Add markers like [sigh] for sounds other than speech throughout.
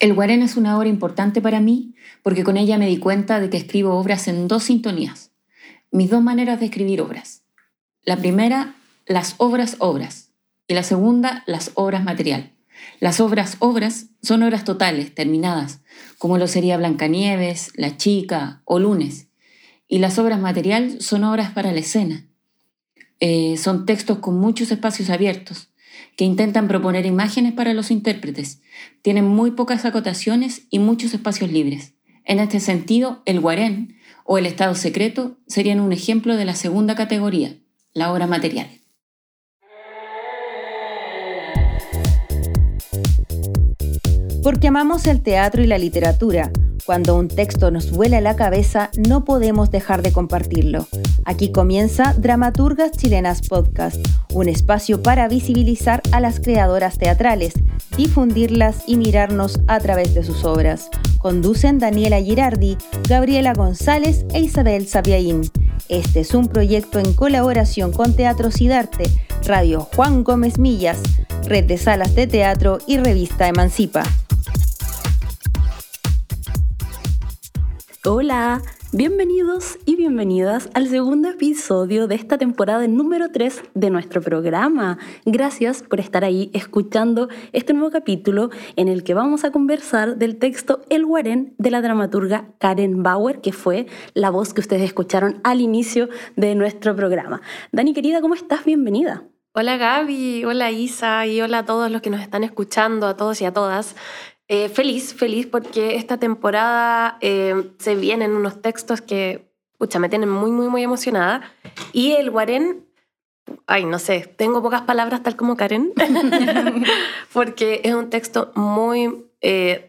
El Guarén es una obra importante para mí porque con ella me di cuenta de que escribo obras en dos sintonías. Mis dos maneras de escribir obras. La primera, las obras obras. Y la segunda, las obras material. Las obras obras son obras totales, terminadas, como lo sería Blancanieves, La Chica o Lunes. Y las obras material son obras para la escena. Eh, son textos con muchos espacios abiertos, que intentan proponer imágenes para los intérpretes. Tienen muy pocas acotaciones y muchos espacios libres. En este sentido, el guarén o el estado secreto serían un ejemplo de la segunda categoría, la obra material. Porque amamos el teatro y la literatura, cuando un texto nos vuela la cabeza, no podemos dejar de compartirlo. Aquí comienza Dramaturgas Chilenas Podcast, un espacio para visibilizar a las creadoras teatrales, difundirlas y mirarnos a través de sus obras. Conducen Daniela Girardi, Gabriela González e Isabel Sapiaín. Este es un proyecto en colaboración con Teatro Sidarte, Radio Juan Gómez Millas, Red de Salas de Teatro y Revista Emancipa. Hola, bienvenidos y bienvenidas al segundo episodio de esta temporada número 3 de nuestro programa. Gracias por estar ahí escuchando este nuevo capítulo en el que vamos a conversar del texto El Guarén de la dramaturga Karen Bauer, que fue la voz que ustedes escucharon al inicio de nuestro programa. Dani querida, ¿cómo estás? Bienvenida. Hola Gaby, hola Isa y hola a todos los que nos están escuchando, a todos y a todas. Eh, feliz, feliz porque esta temporada eh, se vienen unos textos que, pucha, me tienen muy, muy, muy emocionada. Y el Guarén, ay, no sé, tengo pocas palabras tal como Karen, [laughs] porque es un texto muy, eh,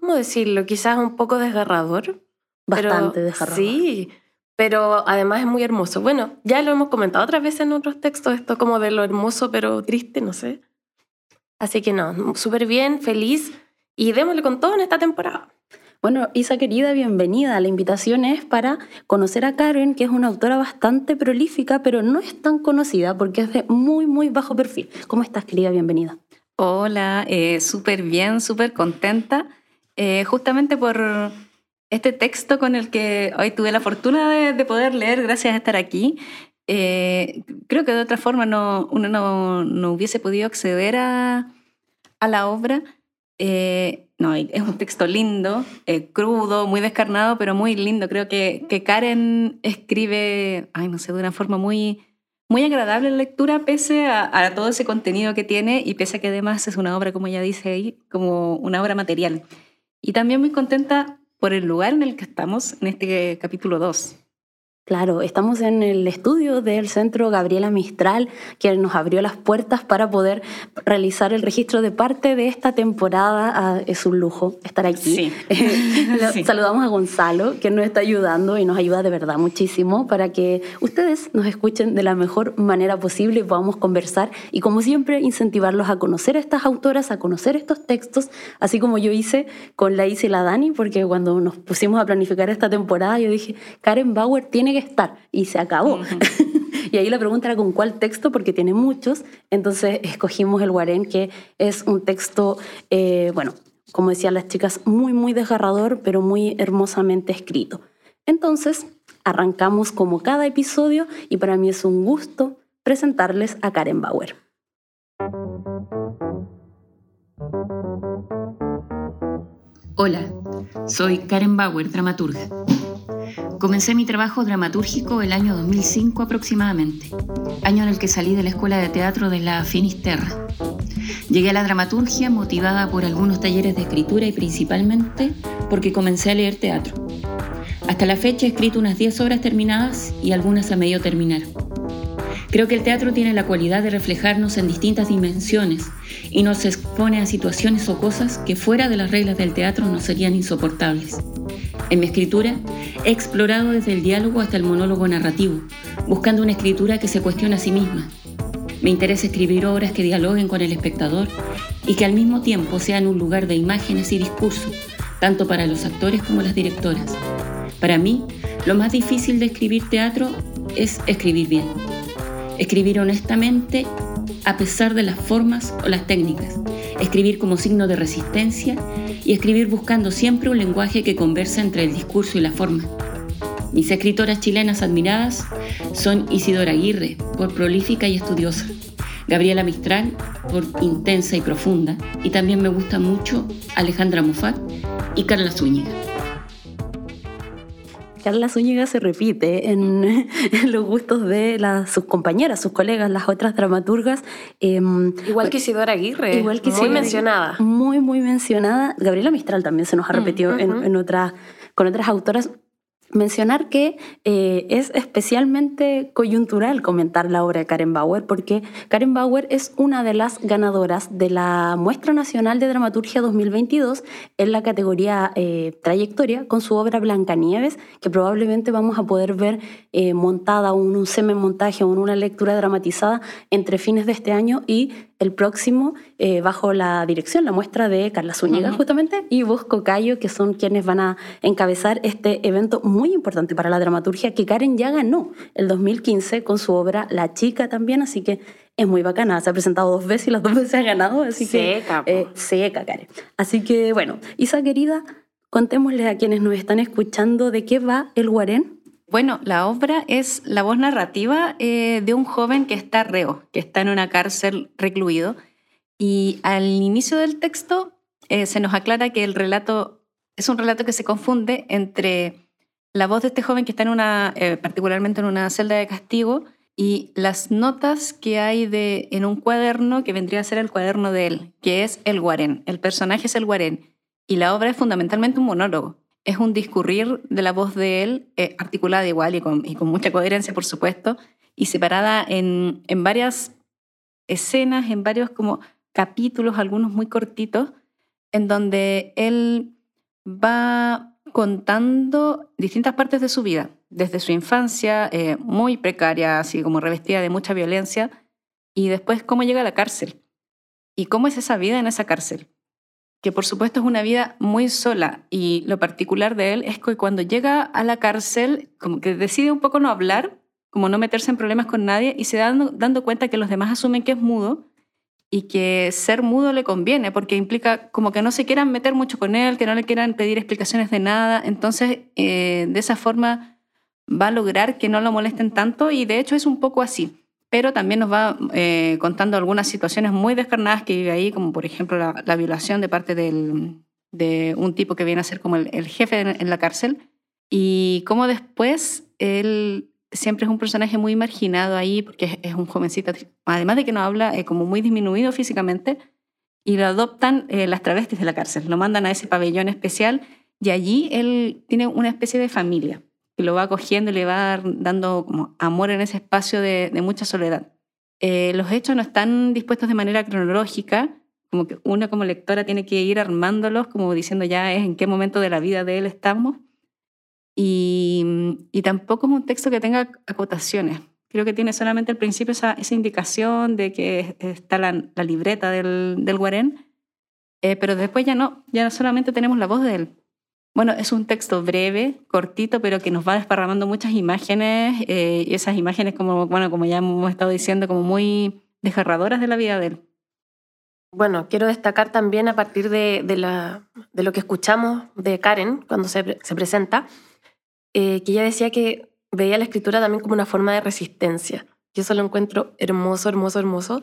¿cómo decirlo? Quizás un poco desgarrador. Bastante desgarrador. Sí, pero además es muy hermoso. Bueno, ya lo hemos comentado otras veces en otros textos, esto como de lo hermoso pero triste, no sé. Así que no, súper bien, feliz y démosle con todo en esta temporada. Bueno, Isa querida, bienvenida. La invitación es para conocer a Karen, que es una autora bastante prolífica, pero no es tan conocida porque es de muy, muy bajo perfil. ¿Cómo estás, querida? Bienvenida. Hola, eh, súper bien, súper contenta. Eh, justamente por este texto con el que hoy tuve la fortuna de, poder leer gracias a estar aquí. Eh, creo que de otra forma no, uno no, no hubiese podido acceder a, a la obra eh, no, es un texto lindo, eh, crudo, muy descarnado, pero muy lindo. Creo que, que, Karen escribe, ay, no sé, de una forma muy, muy agradable la lectura, pese a, todo ese contenido que tiene y pese a que además es una obra, como ella dice ahí, como una obra material. Y también muy contenta por el lugar en el que estamos en este capítulo 2. Claro, estamos en el estudio del Centro Gabriela Mistral, que nos abrió las puertas para poder realizar el registro de parte de esta temporada. Ah, es un lujo estar aquí. [laughs] [laughs] Sí. Saludamos a Gonzalo, que nos está ayudando y nos ayuda de verdad muchísimo para que ustedes nos escuchen de la mejor manera posible y podamos conversar y como siempre incentivarlos a conocer a estas autoras, a conocer estos textos, así como yo hice con la Isa y la Dani, porque cuando nos pusimos a planificar esta temporada yo dije, Karen Bauer tiene estar y se acabó. [laughs] y ahí la pregunta era con cuál texto, porque tiene muchos, entonces escogimos el Guarén, que es un texto, eh, bueno, como decían las chicas, muy, muy desgarrador, pero muy hermosamente escrito. Entonces, arrancamos como cada episodio y para mí es un gusto presentarles a Karen Bauer. Hola, soy Karen Bauer, dramaturga. Comencé mi trabajo dramatúrgico el año 2005 aproximadamente, año en el que salí de la Escuela de Teatro de la Finisterra. Llegué a la dramaturgia motivada por algunos talleres de escritura y principalmente porque comencé a leer teatro. Hasta la fecha he escrito unas 10 obras terminadas y algunas a medio terminar. Creo que el teatro tiene la cualidad de reflejarnos en distintas dimensiones y nos expone a situaciones o cosas que fuera de las reglas del teatro no serían insoportables. En mi escritura he explorado desde el diálogo hasta el monólogo narrativo, buscando una escritura que se cuestione a sí misma. Me interesa escribir obras que dialoguen con el espectador y que al mismo tiempo sean un lugar de imágenes y discurso, tanto para los actores como las directoras. Para mí, lo más difícil de escribir teatro es escribir bien. Escribir honestamente a pesar de las formas o las técnicas, escribir como signo de resistencia y escribir buscando siempre un lenguaje que conversa entre el discurso y la forma. Mis escritoras chilenas admiradas son Isidora Aguirre, por prolífica y estudiosa, Gabriela Mistral, por intensa y profunda, y también me gusta mucho Alejandra Mufat y Carla Zúñiga. Carla Zúñiga se repite en, [laughs] los gustos de sus compañeras, sus colegas, las otras dramaturgas. Em, igual que Isidora Aguirre, igual que muy mencionada. Muy, muy mencionada. Gabriela Mistral también se nos ha mm, repetido en, en otras, con otras autoras mencionar que eh, es especialmente coyuntural comentar la obra de Karen Bauer porque Karen Bauer es una de las ganadoras de la Muestra Nacional de Dramaturgia 2022 en la categoría eh, Trayectoria con su obra Blancanieves, que probablemente vamos a poder ver eh, montada o un, un semi-montaje o una lectura dramatizada entre fines de este año y el próximo eh, bajo la dirección, la muestra de Carla Zúñiga justamente y Bosco Cayo, que son quienes van a encabezar este evento muy importante para la dramaturgia que Karen ya ganó el 2015 con su obra La Chica también, así que es muy bacana, se ha presentado dos veces y las dos veces ha ganado, así que eh, seca Karen. Así que bueno, Isa querida, contémosle a quienes nos están escuchando de qué va el Guarén. Bueno, la obra es la voz narrativa eh, de un joven que está reo, que está en una cárcel recluido. Y al inicio del texto eh, se nos aclara que el relato es un relato que se confunde entre la voz de este joven que está en una, eh, particularmente en una celda de castigo, y las notas que hay de, en un cuaderno que vendría a ser el cuaderno de él, que es el Guarén. El personaje es el Guarén. Y la obra es fundamentalmente un monólogo es un discurrir de la voz de él, eh, articulada igual y con, mucha coherencia, por supuesto, y separada en, varias escenas, en varios como capítulos, algunos muy cortitos, en donde él va contando distintas partes de su vida, desde su infancia, eh, muy precaria, así como revestida de mucha violencia, y después cómo llega a la cárcel y cómo es esa vida en esa cárcel que por supuesto es una vida muy sola y lo particular de él es que cuando llega a la cárcel, como que decide un poco no hablar, como no meterse en problemas con nadie y se da dando, dando cuenta que los demás asumen que es mudo y que ser mudo le conviene porque implica como que no se quieran meter mucho con él, que no le quieran pedir explicaciones de nada, entonces eh, de esa forma va a lograr que no lo molesten tanto y de hecho es un poco así pero también nos va eh, contando algunas situaciones muy descarnadas que vive ahí, como por ejemplo la, violación de parte de un tipo que viene a ser como el, jefe en, la cárcel, y cómo después él siempre es un personaje muy marginado ahí, porque es, un jovencito, además de que no habla, es como muy disminuido físicamente, y lo adoptan eh, las travestis de la cárcel, lo mandan a ese pabellón especial, y allí él tiene una especie de familia que lo va cogiendo y le va dando como amor en ese espacio de, mucha soledad. Eh, los hechos no están dispuestos de manera cronológica, como que uno como lectora tiene que ir armándolos, como diciendo ya es en qué momento de la vida de él estamos. Y, y tampoco es un texto que tenga acotaciones. Creo que tiene solamente al principio esa, esa indicación de que está la, la libreta del, del Guarén, eh, pero después ya no, ya solamente tenemos la voz de él. Bueno, es un texto breve, cortito, pero que nos va desparramando muchas imágenes eh, y esas imágenes, como, bueno, como ya hemos estado diciendo, como muy desgarradoras de la vida de él. Bueno, quiero destacar también a partir de, la, de lo que escuchamos de Karen cuando se, se presenta, eh, que ella decía que veía la escritura también como una forma de resistencia. Yo eso lo encuentro hermoso, hermoso, hermoso.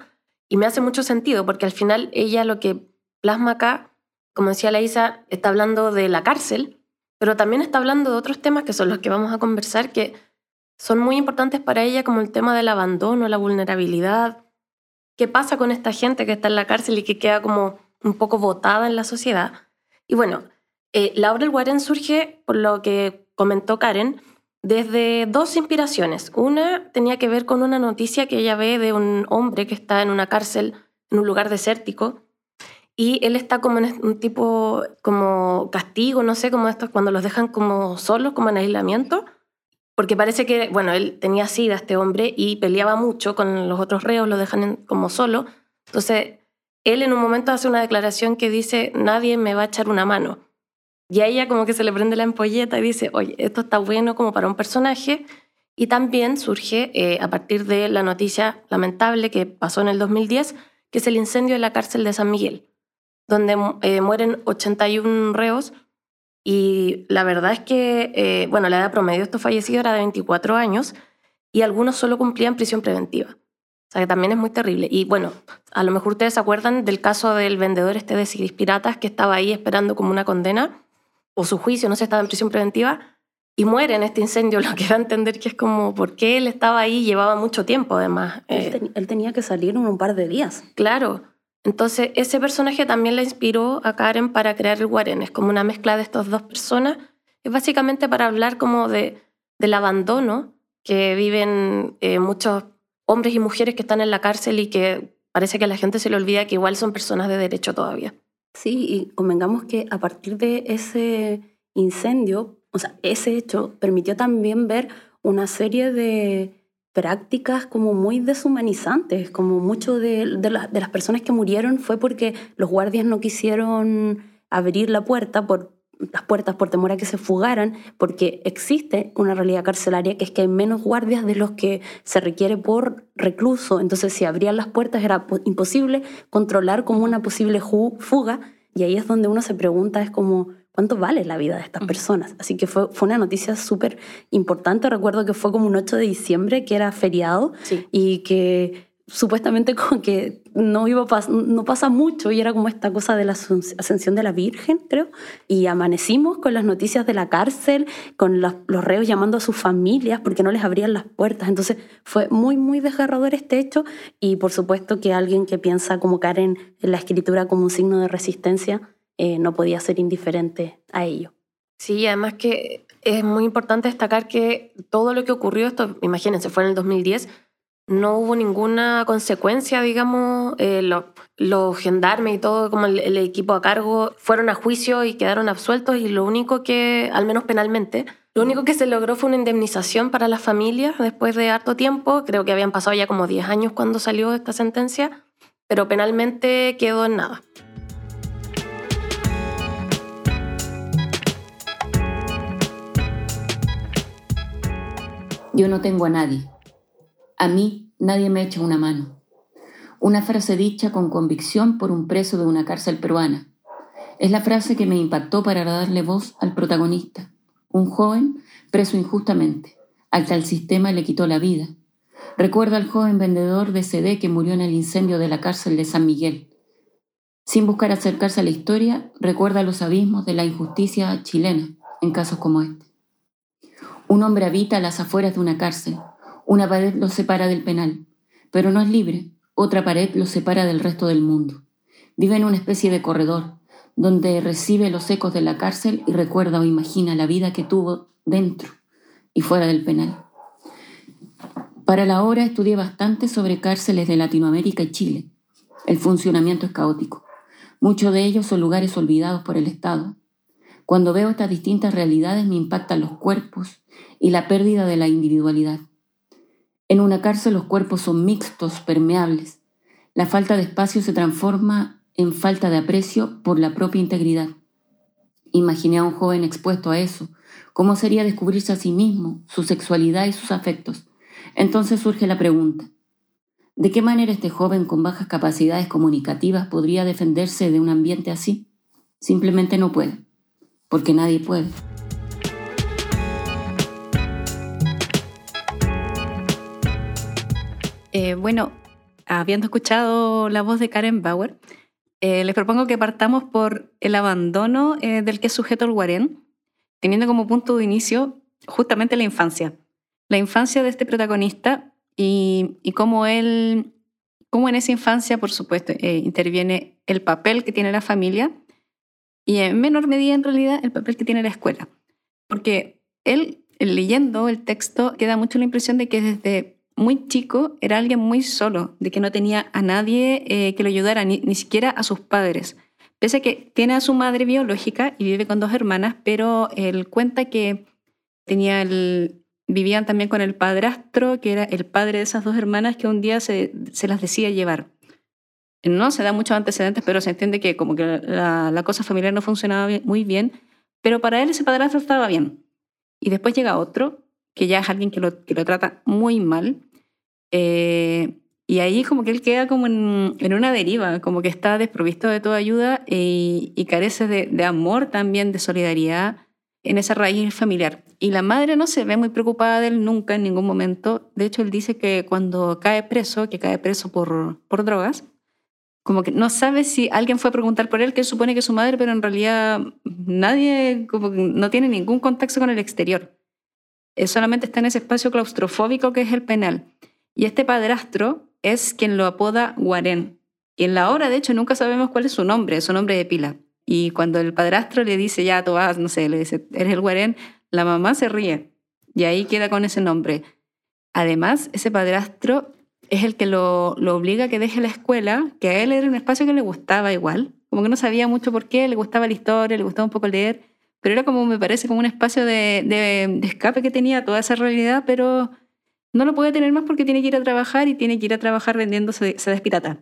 Y me hace mucho sentido porque al final ella lo que plasma acá como decía la Isa, está hablando de la cárcel, pero también está hablando de otros temas que son los que vamos a conversar, que son muy importantes para ella, como el tema del abandono, la vulnerabilidad. ¿Qué pasa con esta gente que está en la cárcel y que queda como un poco botada en la sociedad? Y bueno, eh, la obra del Guarén surge, por lo que comentó Karen, desde dos inspiraciones. Una tenía que ver con una noticia que ella ve de un hombre que está en una cárcel, en un lugar desértico, y él está como en un tipo como castigo, no sé, como estos cuando los dejan como solos, como en aislamiento, porque parece que, bueno, él tenía sida, este hombre, y peleaba mucho con los otros reos, lo dejan como solo. Entonces, él en un momento hace una declaración que dice, nadie me va a echar una mano. Y a ella como que se le prende la empolleta y dice, oye, esto está bueno como para un personaje. Y también surge eh, a partir de la noticia lamentable que pasó en el 2010, que es el incendio de la cárcel de San Miguel, donde eh, mueren 81 reos. Y la verdad es que, eh, bueno, la edad promedio de estos fallecidos era de 24 años y algunos solo cumplían prisión preventiva. O sea, que también es muy terrible. Y bueno, a lo mejor ustedes se acuerdan del caso del vendedor este de CDs piratas que estaba ahí esperando como una condena o su juicio, no sé, estaba en prisión preventiva y muere en este incendio, [laughs] lo que da a entender que es como porque él estaba ahí, llevaba mucho tiempo además. Él, eh, tenía que salir en un par de días. Claro. Entonces, ese personaje también la inspiró a Karen para crear el Guarén. Es como una mezcla de estas dos personas. Es básicamente para hablar como de, del abandono que viven eh, muchos hombres y mujeres que están en la cárcel y que parece que a la gente se le olvida que igual son personas de derecho todavía. Sí, y convengamos que a partir de ese incendio o sea, ese hecho permitió también ver una serie de prácticas como muy deshumanizantes, como mucho de, las personas que murieron fue porque los guardias no quisieron abrir la puerta por las puertas por temor a que se fugaran, porque existe una realidad carcelaria que es que hay menos guardias de los que se requiere por recluso. Entonces, si abrían las puertas era imposible controlar como una posible fuga. Y ahí es donde uno se pregunta, es como, cuánto vale la vida de estas personas. Así que fue, fue una noticia súper importante. Recuerdo que fue como un 8 de diciembre, que era feriado, y que supuestamente [laughs] como que no, iba no pasa mucho y era como esta cosa de la ascensión de la Virgen, creo. Y amanecimos con las noticias de la cárcel, con los, los reos llamando a sus familias porque no les abrían las puertas. Entonces fue muy, muy desgarrador este hecho y por supuesto que alguien que piensa como Karen en la escritura como un signo de resistencia, eh, no podía ser indiferente a ello. Sí, además que es muy importante destacar que todo lo que ocurrió, esto, imagínense, fue en el 2010, no hubo ninguna consecuencia, digamos, eh, los, gendarmes y todo, como el, equipo a cargo, fueron a juicio y quedaron absueltos y lo único que, al menos penalmente, lo único que se logró fue una indemnización para las familias después de harto tiempo, creo que habían pasado ya como 10 años cuando salió esta sentencia, pero penalmente quedó en nada. Yo no tengo a nadie. A mí nadie me echa una mano. Una frase dicha con convicción por un preso de una cárcel peruana. Es la frase que me impactó para darle voz al protagonista, un joven preso injustamente, al que el sistema le quitó la vida. Recuerda al joven vendedor de CD que murió en el incendio de la cárcel de San Miguel. Sin buscar acercarse a la historia, recuerda los abismos de la injusticia chilena en casos como este. Un hombre habita a las afueras de una cárcel. Una pared lo separa del penal, pero no es libre. Otra pared lo separa del resto del mundo. Vive en una especie de corredor, donde recibe los ecos de la cárcel y recuerda o imagina la vida que tuvo dentro y fuera del penal. Para la hora estudié bastante sobre cárceles de Latinoamérica y Chile. El funcionamiento es caótico. Muchos de ellos son lugares olvidados por el Estado. Cuando veo estas distintas realidades me impactan los cuerpos, y la pérdida de la individualidad. En una cárcel los cuerpos son mixtos, permeables. La falta de espacio se transforma en falta de aprecio por la propia integridad. Imaginé a un joven expuesto a eso. ¿Cómo sería descubrirse a sí mismo, su sexualidad y sus afectos? Entonces surge la pregunta. ¿De qué manera este joven con bajas capacidades comunicativas podría defenderse de un ambiente así? Simplemente no puede, porque nadie puede. Eh, bueno, habiendo escuchado la voz de Karen Bauer, eh, les propongo que partamos por el abandono eh, del que es sujeto el Guarén, teniendo como punto de inicio justamente la infancia. La infancia de este protagonista y, cómo él, cómo en esa infancia, por supuesto, interviene el papel que tiene la familia y en menor medida, en realidad, el papel que tiene la escuela. Porque él, leyendo el texto, queda mucho la impresión de que desde muy chico era alguien muy solo, de que no tenía a nadie eh, que lo ayudara, ni, siquiera a sus padres. Pese a que tiene a su madre biológica y vive con dos hermanas, pero él cuenta que tenía el, vivían también con el padrastro, que era el padre de esas dos hermanas, que un día se, se las decía llevar. No se da muchos antecedentes, pero se entiende que como que la, la cosa familiar no funcionaba muy bien, pero para él ese padrastro estaba bien. Y después llega otro que ya es alguien que lo, que lo trata muy mal. Eh, y ahí como que él queda como en, en, una deriva, como que está desprovisto de toda ayuda y, y carece de, de, amor también, de solidaridad en esa raíz familiar. Y la madre no se ve muy preocupada de él nunca en ningún momento. De hecho, él dice que cuando cae preso, que cae preso por, por drogas, como que no sabe si alguien fue a preguntar por él, que él supone que es su madre, pero en realidad nadie como que no tiene ningún contacto con el exterior. Él solamente está en ese espacio claustrofóbico que es el penal. Y este padrastro es quien lo apoda Guarén. Y en la obra, de hecho, nunca sabemos cuál es su nombre, su nombre de pila. Y cuando el padrastro le dice, ya, tú vas, no sé, le dice, eres el Guarén, la mamá se ríe. Y ahí queda con ese nombre. Además, ese padrastro es el que lo, obliga a que deje la escuela, que a él era un espacio que le gustaba igual, como que no sabía mucho por qué, le gustaba la historia, le gustaba un poco leer, pero era como, me parece, como un espacio de escape que tenía toda esa realidad, pero no lo puede tener más porque tiene que ir a trabajar y tiene que ir a trabajar vendiendo sedas pirata.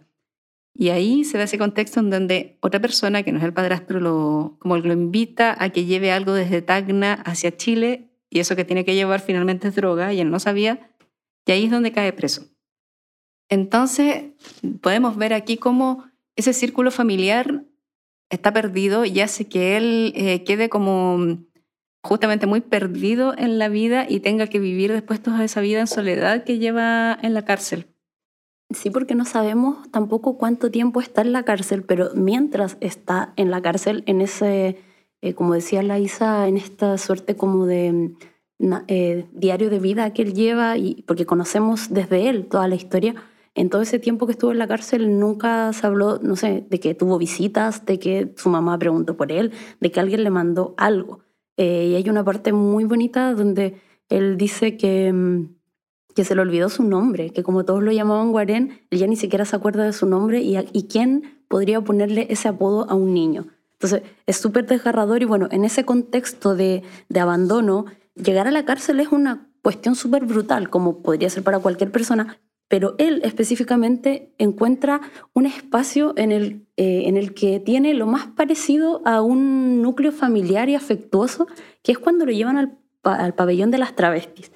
Y ahí se da ese contexto en donde otra persona, que no es el padrastro, lo, como lo invita a que lleve algo desde Tacna hacia Chile y eso que tiene que llevar finalmente es droga y él no sabía, y ahí es donde cae preso. Entonces, podemos ver aquí cómo ese círculo familiar está perdido y hace que él eh, quede como justamente muy perdido en la vida y tenga que vivir después toda esa vida en soledad que lleva en la cárcel. Sí, porque no sabemos tampoco cuánto tiempo está en la cárcel, pero mientras está en la cárcel, en ese, eh, como decía la Isa, en esta suerte como de eh, diario de vida que él lleva, y porque conocemos desde él toda la historia, en todo ese tiempo que estuvo en la cárcel nunca se habló, no sé, de que tuvo visitas, de que su mamá preguntó por él, de que alguien le mandó algo. Eh, y hay una parte muy bonita donde él dice que, mm, que se le olvidó su nombre, que como todos lo llamaban Guarén, él ya ni siquiera se acuerda de su nombre y, y quién podría ponerle ese apodo a un niño. Entonces es súper desgarrador y bueno, en ese contexto de, de abandono, llegar a la cárcel es una cuestión súper brutal, como podría ser para cualquier persona, pero él específicamente encuentra un espacio en el, eh, en el que tiene lo más parecido a un núcleo familiar y afectuoso, que es cuando lo llevan al, al pabellón de las travestis,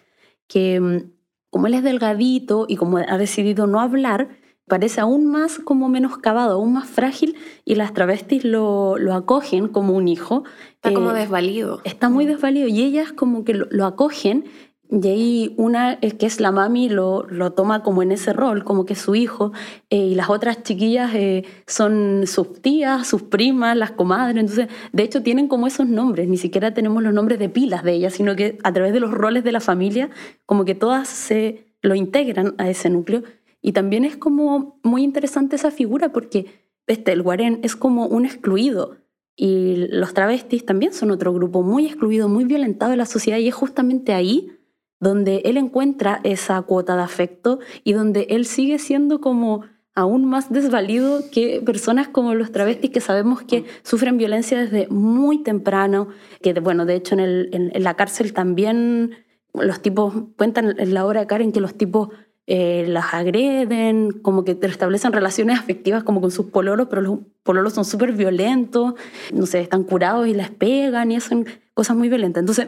que mm, como él es delgadito y como ha decidido no hablar, parece aún más como menoscabado, aún más frágil y las travestis lo, lo acogen como un hijo. Está como desvalido. Está muy desvalido y ellas como que lo, lo acogen y ahí una, que es la mami, lo, lo, toma como en ese rol, como que es su hijo, eh, y las otras chiquillas eh, son sus tías, sus primas, las comadres. Entonces, de hecho, tienen como esos nombres, ni siquiera tenemos los nombres de pilas de ellas, sino que a través de los roles de la familia, como que todas se lo integran a ese núcleo. Y también es como muy interesante esa figura porque este, el guarén es como un excluido. Y los travestis también son otro grupo muy excluido, muy violentado de la sociedad, y es justamente ahí donde él encuentra esa cuota de afecto y donde él sigue siendo como aún más desvalido que personas como los travestis que sabemos que sufren violencia desde muy temprano, que bueno, de hecho en, el, en, la cárcel también los tipos, cuentan en la obra de Karen que los tipos eh, las agreden, como que establecen relaciones afectivas como con sus pololos, pero los pololos son súper violentos, no sé, están curados y las pegan y hacen cosas muy violentas. Entonces,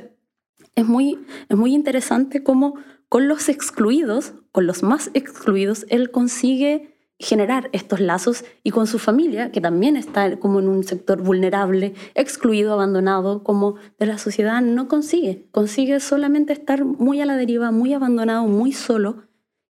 es muy, es muy interesante cómo con los excluidos, con los más excluidos, él consigue generar estos lazos y con su familia, que también está como en un sector vulnerable, excluido, abandonado, como de la sociedad, no consigue. Consigue solamente estar muy a la deriva, muy abandonado, muy solo.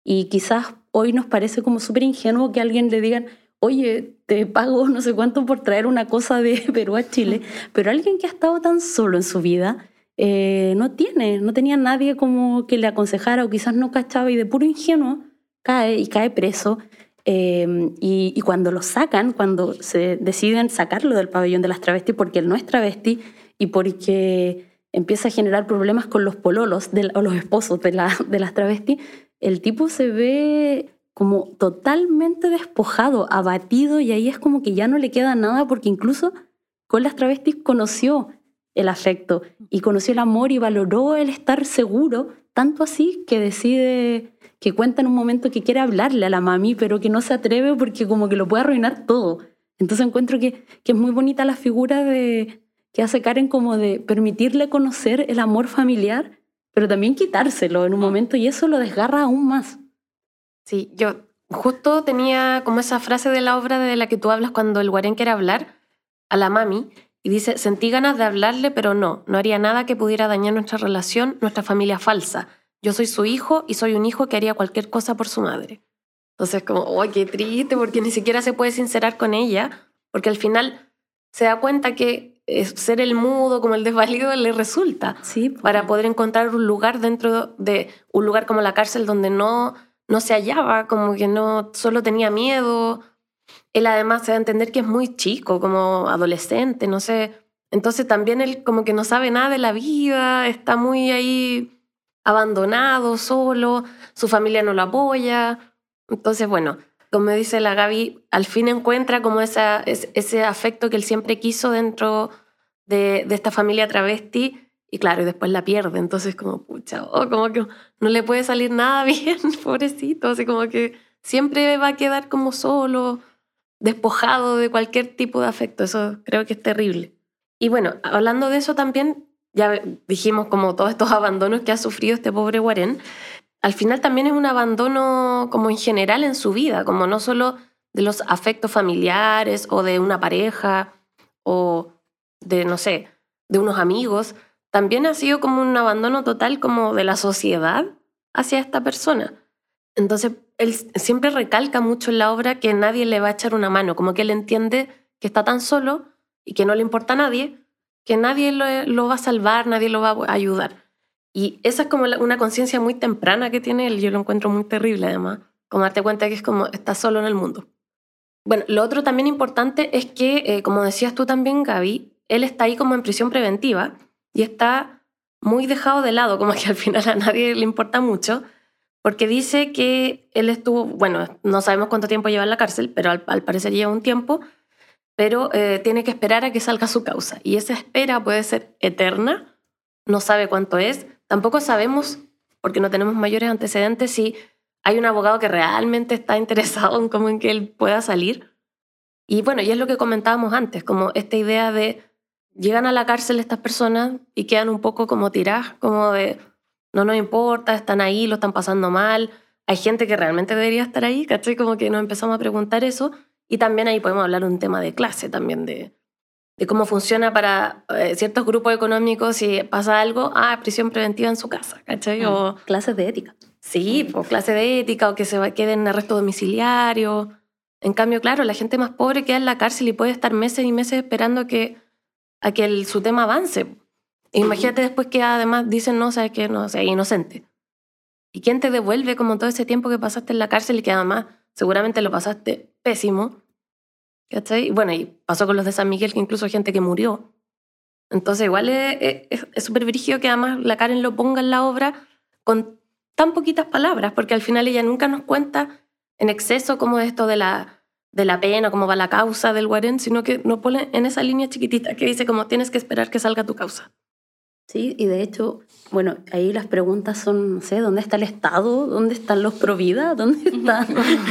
Y quizás hoy nos parece como súper ingenuo que alguien le digan, oye, te pago no sé cuánto por traer una cosa de [laughs] Perú a Chile, pero alguien que ha estado tan solo en su vida, eh, no tiene, no tenía nadie como que le aconsejara o quizás no cachaba y de puro ingenuo cae y cae preso. Em, y, cuando lo sacan, cuando se deciden sacarlo del pabellón de las travestis porque él no es travesti y porque empieza a generar problemas con los pololos o los esposos de, la, de las travestis, el tipo se ve como totalmente despojado, abatido y ahí es como que ya no le queda nada porque incluso con las travestis conoció el afecto y conoció el amor y valoró el estar seguro, tanto así que decide, que cuenta en un momento que quiere hablarle a la mami, pero que no se atreve porque como que lo puede arruinar todo. Entonces encuentro que, que es muy bonita la figura de que hace Karen como de permitirle conocer el amor familiar pero también quitárselo en un momento y eso lo desgarra aún más. Sí, yo justo tenía como esa frase de la obra de la que tú hablas cuando el guarén quiere hablar a la mami y dice, sentí ganas de hablarle, pero no, no haría nada que pudiera dañar nuestra relación, nuestra familia falsa. Yo soy su hijo y soy un hijo que haría cualquier cosa por su madre. Entonces, como, ¡ay, qué triste! Porque ni siquiera se puede sincerar con ella, porque al final se da cuenta que ser el mudo, como el desvalido, le resulta. Sí, pues. Para poder encontrar un lugar dentro de un lugar como la cárcel donde no, no se hallaba, como que no solo tenía miedo. Él además se da a entender que es muy chico, como adolescente, no sé. Entonces también él como que no sabe nada de la vida, está muy ahí abandonado, solo, su familia no lo apoya. Entonces, bueno, como dice la Gaby, al fin encuentra como esa, ese afecto que él siempre quiso dentro de, de, esta familia travesti y claro, y después la pierde, entonces como, pucha, oh, como que no le puede salir nada [laughs] bien, pobrecito, así como que siempre va a quedar como solo, despojado de cualquier tipo de afecto, eso creo que es terrible. Y bueno, hablando de eso también, ya dijimos como todos estos [laughs] abandonos que ha sufrido este pobre Guarén, al final también es un abandono como en general en su vida, como no solo de los afectos familiares o de una pareja o de, no sé, de unos amigos, también ha sido como un abandono total como de la sociedad hacia esta persona. Entonces, él siempre recalca mucho en la obra que nadie le va a echar una mano, como que él entiende que está tan solo y que no le importa a nadie, que nadie lo, va a salvar, nadie lo va a ayudar. Y esa es como una conciencia muy temprana que tiene él, yo lo encuentro muy terrible además, como darte cuenta que es como está solo en el mundo. Bueno, lo otro también importante es que, eh, como decías tú también, Gaby, él está ahí como en prisión preventiva y está muy dejado de lado, como que al final a nadie le importa mucho, porque dice que él estuvo, bueno, no sabemos cuánto tiempo lleva en la cárcel, pero al, parecer lleva un tiempo, pero eh, tiene que esperar a que salga su causa. Y esa espera puede ser eterna, no sabe cuánto es, Tampoco sabemos, porque no tenemos mayores antecedentes, si hay un abogado que realmente está [laughs] interesado en cómo en que él pueda salir. Y bueno, y es lo que comentábamos antes, como esta idea de llegan a la cárcel estas personas y quedan un poco como tiradas, como de no nos importa, están ahí, lo están pasando mal. Hay gente que realmente debería estar ahí, ¿cachai? Como que nos empezamos a preguntar eso. Y también ahí podemos hablar un tema de clase también, de de cómo funciona para eh, ciertos grupos económicos si pasa algo, ah, prisión preventiva en su casa, ¿cachai? Mm, o clases de ética. Sí, o clases de ética o que se queden en arresto domiciliario. En cambio, claro, la gente más pobre queda en la cárcel y puede estar meses y meses esperando que, a que el, su tema avance. Imagínate después que además dicen, no, sabes que no, o sea, inocente. ¿Y quién te devuelve como todo ese tiempo que pasaste en la cárcel y que además seguramente lo pasaste pésimo? ¿Cachai? Bueno, y pasó con los de San Miguel, que incluso gente que murió. Entonces, igual es súper brígido que además la Karen lo ponga en la obra con tan poquitas palabras, porque al final ella nunca nos cuenta en exceso cómo es esto de la, de la pena, cómo va la causa del guarén, sino que nos pone en esa línea chiquitita que dice como tienes que esperar que salga tu causa. Sí, y de hecho, bueno, ahí las preguntas son, no sé, ¿dónde está el Estado? ¿Dónde están los Provida? ¿Dónde está?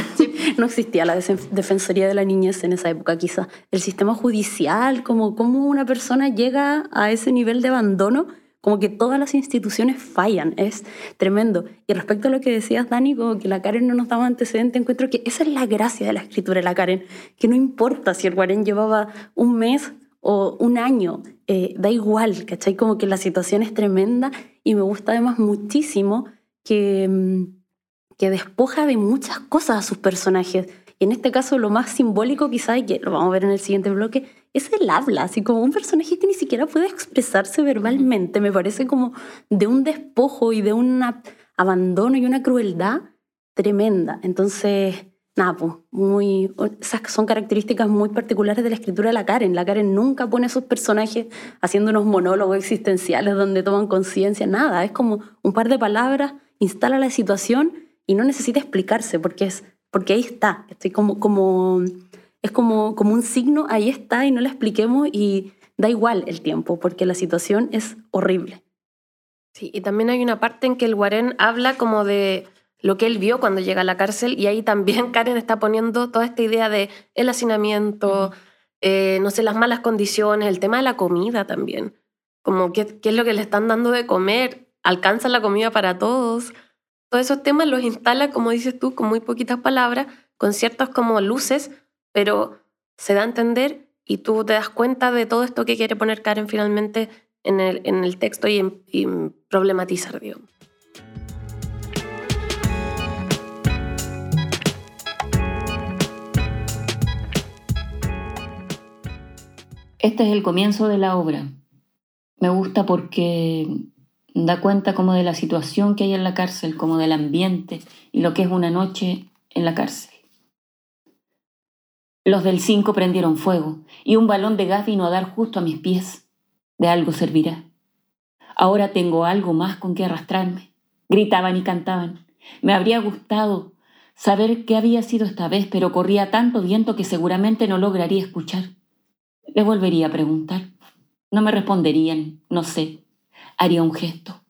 [laughs] no existía la Defensoría de la Niñez en esa época, quizá. El sistema judicial, como cómo una persona llega a ese nivel de abandono, como que todas las instituciones fallan, es tremendo. Y respecto a lo que decías, Dani, como que la Karen no nos daba antecedente, encuentro que esa es la gracia de la escritura de la Karen, que no importa si el Guarén llevaba un mes o un año, eh, da igual, ¿cachai? Como que la situación es tremenda y me gusta además muchísimo que, mm, que despoja de muchas cosas a sus personajes. Y en este caso lo más simbólico quizá, y que lo vamos a ver en el siguiente bloque, es el habla, así como un personaje que ni siquiera puede expresarse verbalmente. Me parece como de un despojo y de un abandono y una crueldad tremenda. Entonces, nada, pues, muy, esas son características muy particulares de la escritura de la Karen. La Karen nunca pone a sus personajes haciendo unos monólogos existenciales donde toman conciencia, nada, es como un par de palabras, instala la situación y no necesita explicarse porque, es, porque ahí está, estoy como, como, es como, como un signo, ahí está y no la expliquemos y da igual el tiempo porque la situación es horrible. Sí, y también hay una parte en que el Guarén habla como de lo que él vio cuando llega a la cárcel y ahí también [laughs] Karen está poniendo toda esta idea de el hacinamiento, eh, no sé, las malas condiciones, el tema de la comida también, como qué, qué es lo que le están dando de comer alcanza la comida para todos. Todos esos temas los instala, como dices tú, con muy poquitas palabras, con ciertas como luces, pero se da a entender y tú te das cuenta de todo esto que quiere poner Karen finalmente en el, en el texto y, y problematizar, digamos. Este es el comienzo de la obra. Me gusta porque da cuenta como de la situación que hay en la cárcel, como del ambiente y lo que es una noche en la cárcel. Los del 5 prendieron fuego y un balón de gas vino a dar justo a mis pies. De algo servirá. Ahora tengo algo más con que arrastrarme. Gritaban y cantaban. Me habría gustado saber qué había sido esta vez, pero corría tanto viento que seguramente no lograría escuchar. Le volvería a preguntar. No me responderían, no sé. Haría un gesto.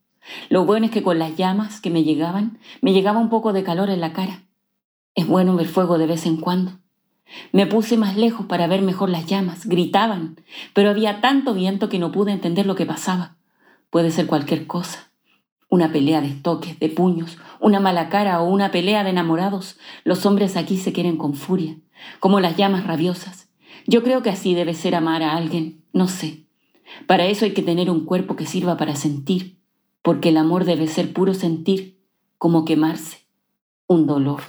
Lo bueno es que con las llamas que me llegaban, me llegaba un poco de calor en la cara. Es bueno ver fuego de vez en cuando. Me puse más lejos para ver mejor las llamas. Gritaban, pero había tanto viento que no pude entender lo que pasaba. Puede ser cualquier cosa. Una pelea de estoques, de puños, una mala cara o una pelea de enamorados. Los hombres aquí se quieren con furia, como las llamas rabiosas. Yo creo que así debe ser amar a alguien, no sé. Para eso hay que tener un cuerpo que sirva para sentir, porque el amor debe ser puro sentir, como quemarse, un dolor.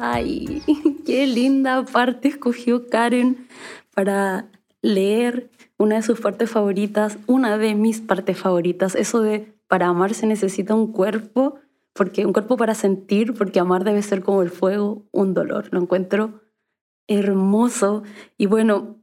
Ay, [laughs] qué linda parte escogió Karen para leer una de sus partes favoritas, una de mis partes favoritas, eso de para amar se necesita un cuerpo porque un cuerpo para sentir, porque amar debe ser como el fuego, un dolor. Lo encuentro hermoso y bueno,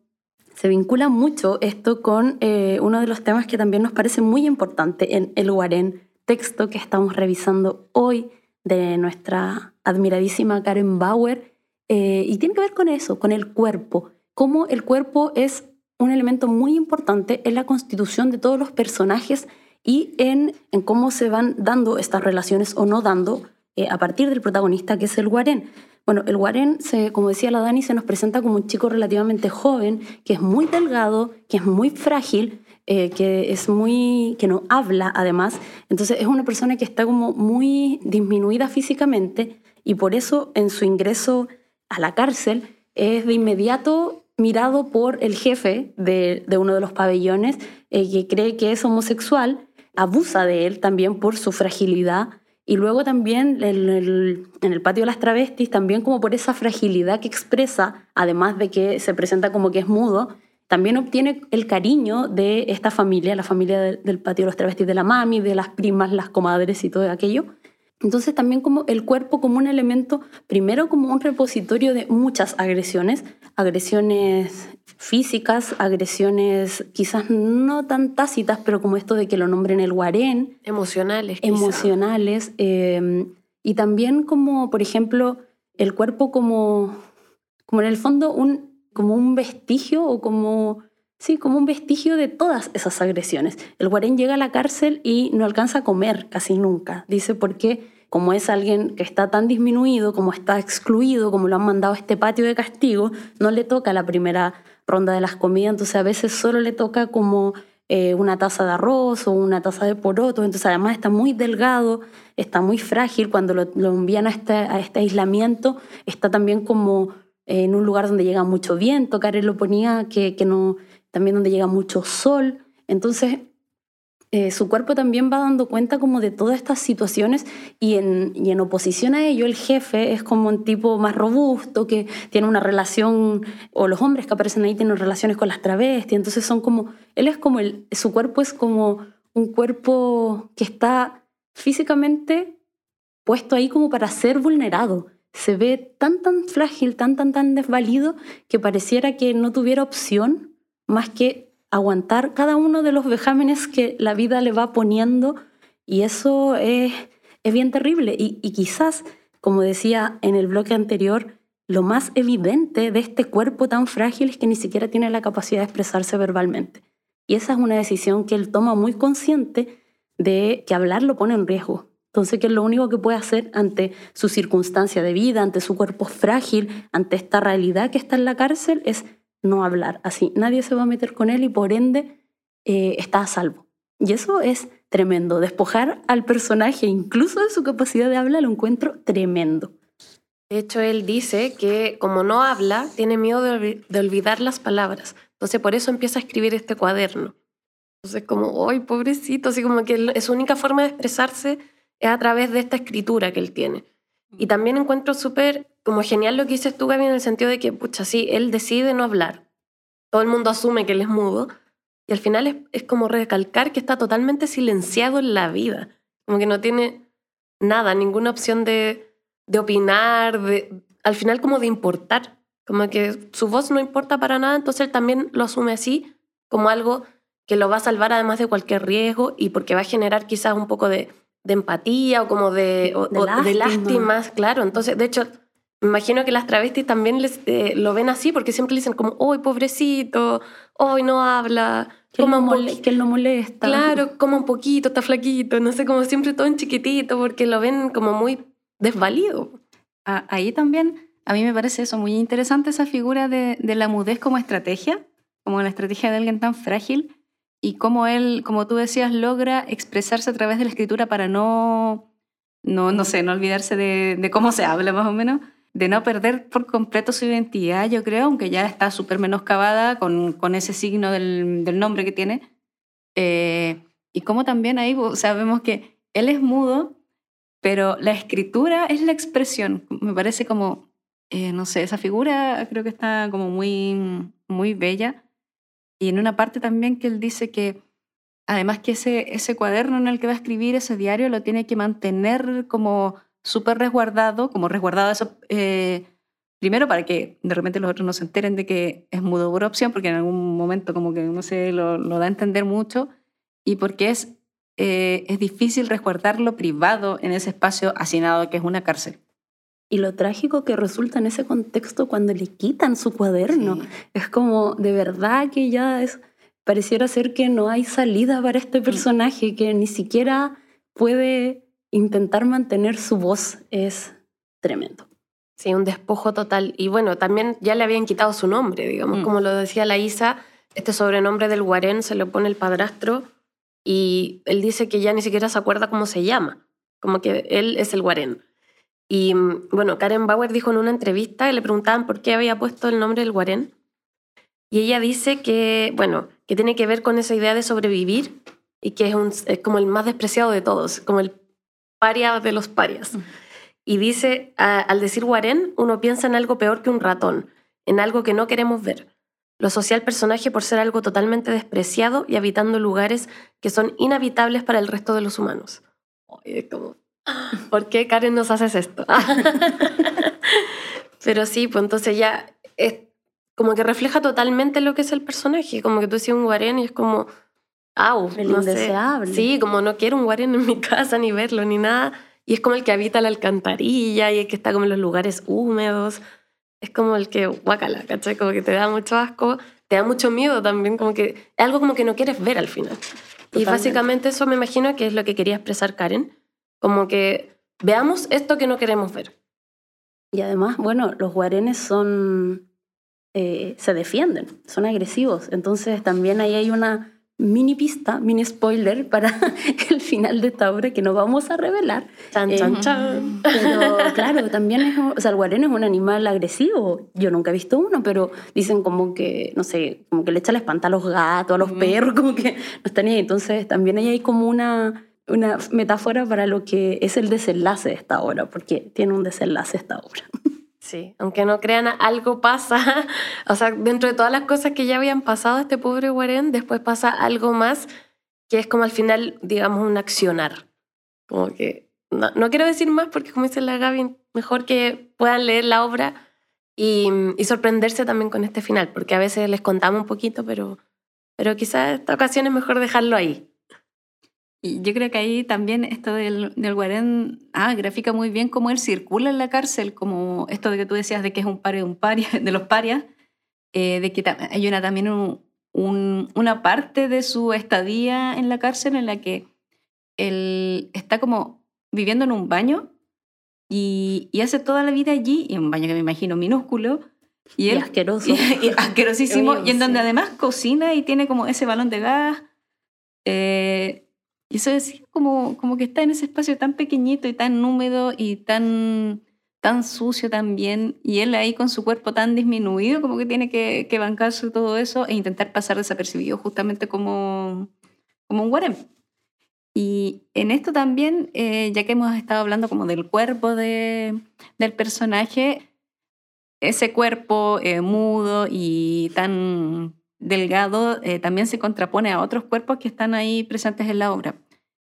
se vincula mucho esto con eh, uno de los temas que también nos parece muy importante en El Guarén, texto que estamos revisando hoy de nuestra admiradísima Karen Bauer, eh, y tiene que ver con eso, con el cuerpo, cómo el cuerpo es un elemento muy importante en la constitución de todos los personajes y en, en cómo se van dando estas relaciones o no dando eh, a partir del protagonista que es el Guarén. Bueno, el Guarén, se, como decía la Dani, se nos presenta como un chico relativamente joven, que es muy delgado, que es muy frágil, eh, que es muy que no habla además entonces es una persona que está como muy disminuida físicamente y por eso en su ingreso a la cárcel es de inmediato mirado por el jefe de, de uno de los pabellones eh, que cree que es homosexual abusa de él también por su fragilidad y luego también en el, patio de las travestis, también como por esa fragilidad que expresa, además de que se presenta como que es mudo, también obtiene el cariño de esta familia, la familia del patio de los travestis, de la mami, de las primas, las comadres y todo aquello. Entonces también como el cuerpo como un elemento, primero como un repositorio de muchas agresiones, agresiones físicas, agresiones quizás no tan tácitas, pero como esto de que lo nombren el guarén. Emocionales. Emocionales. Em, y también como, por ejemplo, el cuerpo como, como en el fondo un, como un vestigio o como, sí, como un vestigio de todas esas agresiones. El guarén llega a la cárcel y no alcanza a comer casi nunca. Dice, porque como es alguien que está tan disminuido, como está excluido, como lo han mandado a este patio de castigo, no le toca la primera ronda de las comidas, entonces a veces solo le toca como eh, una taza de arroz o una taza de poroto, entonces además está muy delgado, está muy frágil, cuando lo, envían a este, a este aislamiento está también como en un lugar donde llega mucho viento, Karen lo ponía, que, que no, también donde llega mucho sol, entonces eh, su cuerpo también va dando cuenta como de todas estas situaciones y en, y en oposición a ello el jefe es como un tipo más robusto que tiene una relación, o los hombres que aparecen ahí tienen relaciones con las travestis, entonces son como, él es como, el, su cuerpo es como un cuerpo que está físicamente puesto ahí como para ser vulnerado. Se ve tan, tan frágil, tan, tan, tan desvalido que pareciera que no tuviera opción más que aguantar cada uno de los vejámenes que la vida le va poniendo y eso es, es bien terrible. Y, y quizás, como decía en el bloque anterior, lo más evidente de este cuerpo tan frágil es que ni siquiera tiene la capacidad de expresarse verbalmente. Y esa es una decisión que él toma muy consciente de que hablar lo pone en riesgo. Entonces, que lo único que puede hacer ante su circunstancia de vida, ante su cuerpo frágil, ante esta realidad que está en la cárcel, es no hablar. Así, nadie se va a meter con él y por ende eh, está a salvo. Y eso es tremendo. Despojar al personaje incluso de su capacidad de hablar lo encuentro tremendo. De hecho, él dice que como no habla, tiene miedo de, olvidar las palabras. Entonces, por eso empieza a escribir este cuaderno. Entonces, como, ¡ay, pobrecito! Así como que es su única forma de expresarse es a través de esta escritura que él tiene. Y también encuentro súper como genial lo que dices tú, Gaby, en el sentido de que, pucha, sí, él decide no hablar. Todo el mundo asume que él es mudo. Y al final es, es como recalcar que está totalmente silenciado en la vida. Como que no tiene nada, ninguna opción de, de opinar, de, al final como de importar. Como que su voz no importa para nada, entonces él también lo asume así como algo que lo va a salvar además de cualquier riesgo y porque va a generar quizás un poco de, de empatía o como de, de, lástimas, claro. Entonces, de hecho, imagino que las travestis también les, eh, lo ven así porque siempre dicen como, ¡ay, pobrecito! ¡ay, no habla! Que, él lo molesta. Claro, como un poquito, está flaquito, no sé, como siempre todo en chiquitito porque lo ven como muy desvalido. ahí también, a mí me parece eso muy interesante, esa figura de, de la mudez como estrategia, como la estrategia de alguien tan frágil y cómo él, como tú decías, logra expresarse a través de la escritura para no, no, no sé, no olvidarse de, de cómo se habla más o menos, de no perder por completo su identidad, yo creo, aunque ya está súper menoscabada con, con ese signo del, del nombre que tiene. Eh, y como también ahí sabemos que él es mudo, pero la escritura es la expresión. Me parece como, eh, no sé, esa figura creo que está como muy, muy bella y en una parte también que él dice que además que ese, ese cuaderno en el que va a escribir ese diario lo tiene que mantener como súper resguardado, como resguardado eso, eh, primero para que de repente los otros no se enteren de que es mudo por opción, porque en algún momento como que no sé, lo, lo da a entender mucho, y porque es, eh, es difícil resguardarlo privado en ese espacio hacinado que es una cárcel. Y lo trágico que resulta en ese contexto cuando le quitan su cuaderno. Es como, de verdad que ya es, pareciera ser que no hay salida para este personaje, que ni siquiera puede intentar mantener su voz. Es tremendo. Sí, un despojo total. Y bueno, también ya le habían quitado su nombre, digamos, mm. como lo decía la Isa, este sobrenombre del Guarén se lo pone el padrastro y él dice que ya ni siquiera se acuerda cómo se llama, como que él es el Guarén. Y mm, bueno, Karen Bauer dijo en una entrevista, le preguntaban por qué había puesto el nombre del Guarén. Y ella dice que, bueno, que tiene que ver con esa idea de sobrevivir y que es, un, como el más despreciado de todos, como el paria de los parias. Y dice, al decir Guarén, uno piensa en algo peor que un ratón, en algo que no queremos ver. Lo social personaje por ser algo totalmente despreciado y habitando lugares que son inhabitables para el resto de los humanos. Oye, como [gasps] ¿por qué Karen nos haces esto? [laughs] Pero sí, pues entonces ya es como que refleja totalmente lo que es el personaje, como que tú decías un guarén y es como, au, el no indeseable. Sí, como no quiero un guarén en mi [laughs] casa ni verlo ni nada. Y es como el que habita la alcantarilla y el que está como en los lugares húmedos. Es como el que, guacala, ¿cachai? Como que te da mucho asco, te da mucho miedo también, como que es algo como que no quieres ver al final. Y básicamente eso me imagino que es lo que quería expresar Karen como que veamos esto que no queremos ver. Y además, bueno, los guarenes son, eh, se defienden, son agresivos. Entonces también ahí hay una mini pista, mini spoiler para [laughs] el final de esta obra que no vamos a revelar. Chan, chan, eh, chan. Pero claro, también es, o sea, el guarén es un animal agresivo. Yo nunca he visto uno, pero dicen como que, no sé, como que le echa la espanta a los gatos, a los perros, como que no están ahí. Entonces también ahí hay como una una metáfora para lo que es el desenlace de esta obra, porque tiene un desenlace esta obra. [laughs] Sí, aunque no crean, algo pasa. [laughs] O sea, dentro de todas las cosas que ya habían pasado a este pobre Guarén, después pasa algo más que es como al final, digamos, un accionar. Como que, no, quiero decir más porque como dice la Gaby, mejor que puedan leer la obra y, y, sorprenderse también con este final, porque a veces les contamos un poquito, pero, pero quizás esta ocasión es mejor dejarlo ahí. Y yo creo que ahí también esto del, del Guarén ah, grafica muy bien cómo él circula en la cárcel, como esto de que tú decías de que es un paria de, un paria, [laughs] de los parias, eh, de que hay una, también un, una parte de su estadía en la cárcel en la que él está como viviendo en un baño y, y hace toda la vida allí, y un baño que me imagino minúsculo, Y, él, asqueroso. [laughs] Y, asquerosísimo. [laughs] y en donde además cocina y tiene como ese balón de gas. Eh, y eso es como, como que está en ese espacio tan pequeñito y tan húmedo y tan, tan sucio también. Y él ahí con su cuerpo tan disminuido, como que tiene que, que bancarse todo eso e intentar pasar desapercibido justamente como, como un guarem. Y en esto también, eh, ya que hemos estado hablando como del cuerpo de, del personaje, ese cuerpo eh, mudo y tan delgado eh, también se contrapone a otros cuerpos que están ahí presentes en la obra.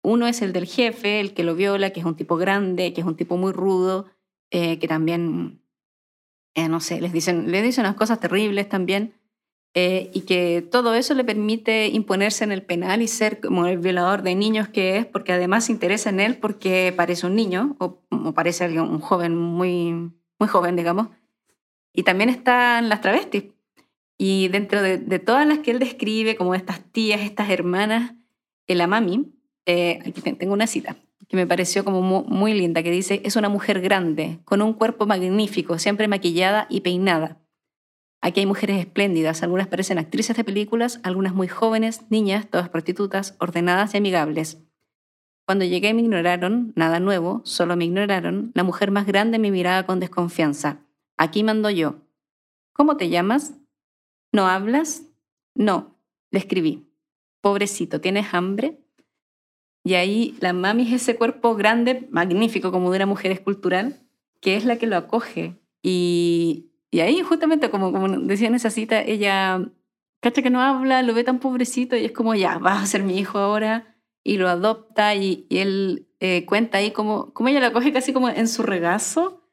Uno es el del jefe, el que lo viola, que es un tipo grande, que es un tipo muy rudo, que también, no sé, les dicen, les dicen unas cosas terribles también. Eh, y que todo eso le permite imponerse en el penal y ser como el violador de niños que es, porque además se interesa en él porque parece un niño o, parece un joven muy, muy joven, digamos. Y también están las travestis. Y dentro de, todas las que él describe, como estas tías, estas hermanas, la mami, eh, aquí tengo una cita que me pareció como muy, muy linda, que dice, es una mujer grande, con un cuerpo magnífico, siempre maquillada y peinada Aquí hay mujeres espléndidas, algunas parecen actrices de películas, algunas muy jóvenes, niñas, todas prostitutas, ordenadas y amigables. Cuando llegué me ignoraron, nada nuevo, solo me ignoraron. La mujer más grande me miraba con desconfianza. Aquí mando yo. ¿Cómo te llamas? ¿No hablas? No, le escribí. Pobrecito, ¿tienes hambre? Y ahí la mami es ese cuerpo grande, magnífico, como de una mujer escultural, que es la que lo acoge y, y ahí justamente, como, como decía en esa cita, ella, cacha que no habla, lo ve tan pobrecito y es como, ya, vas a ser mi hijo ahora, y lo adopta y, él eh, cuenta ahí como, como ella lo coge casi como en su regazo,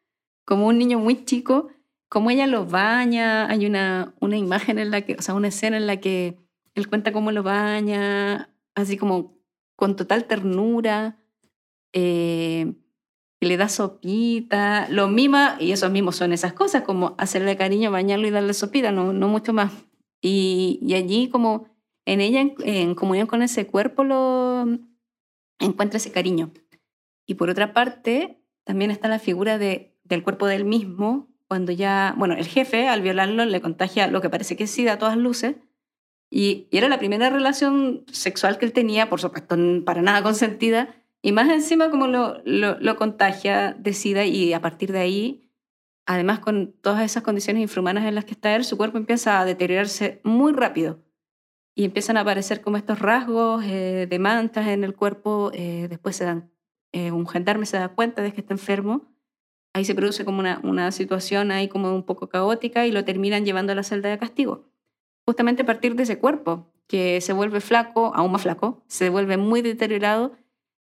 como un niño muy chico, como ella lo baña, hay una, una imagen en la que, o sea, una escena en la que él cuenta cómo lo baña, así como con total ternura. Eh, le da sopita, lo mima, y esos mismos son esas cosas, como hacerle cariño, bañarlo y darle sopita, no, no mucho más. Y, y allí como en ella, en, comunión con ese cuerpo, lo encuentra ese cariño. Y por otra parte, también está la figura de, del cuerpo del mismo, cuando ya, bueno, el jefe al violarlo le contagia lo que parece que es SIDA a todas luces, y, y era la primera relación sexual que él tenía, por supuesto, para nada consentida, y más encima como lo, lo, contagia de SIDA y a partir de ahí, además con todas esas condiciones infrahumanas en las que está él, su cuerpo empieza a deteriorarse muy rápido. Y empiezan a aparecer como estos rasgos eh, de mantas en el cuerpo. Eh, después se dan, eh, un gendarme se da cuenta de que está enfermo. Ahí se produce como una, situación ahí como un poco caótica y lo terminan llevando a la celda de castigo. Justamente a partir de ese cuerpo, que se vuelve flaco, aún más flaco, se vuelve muy deteriorado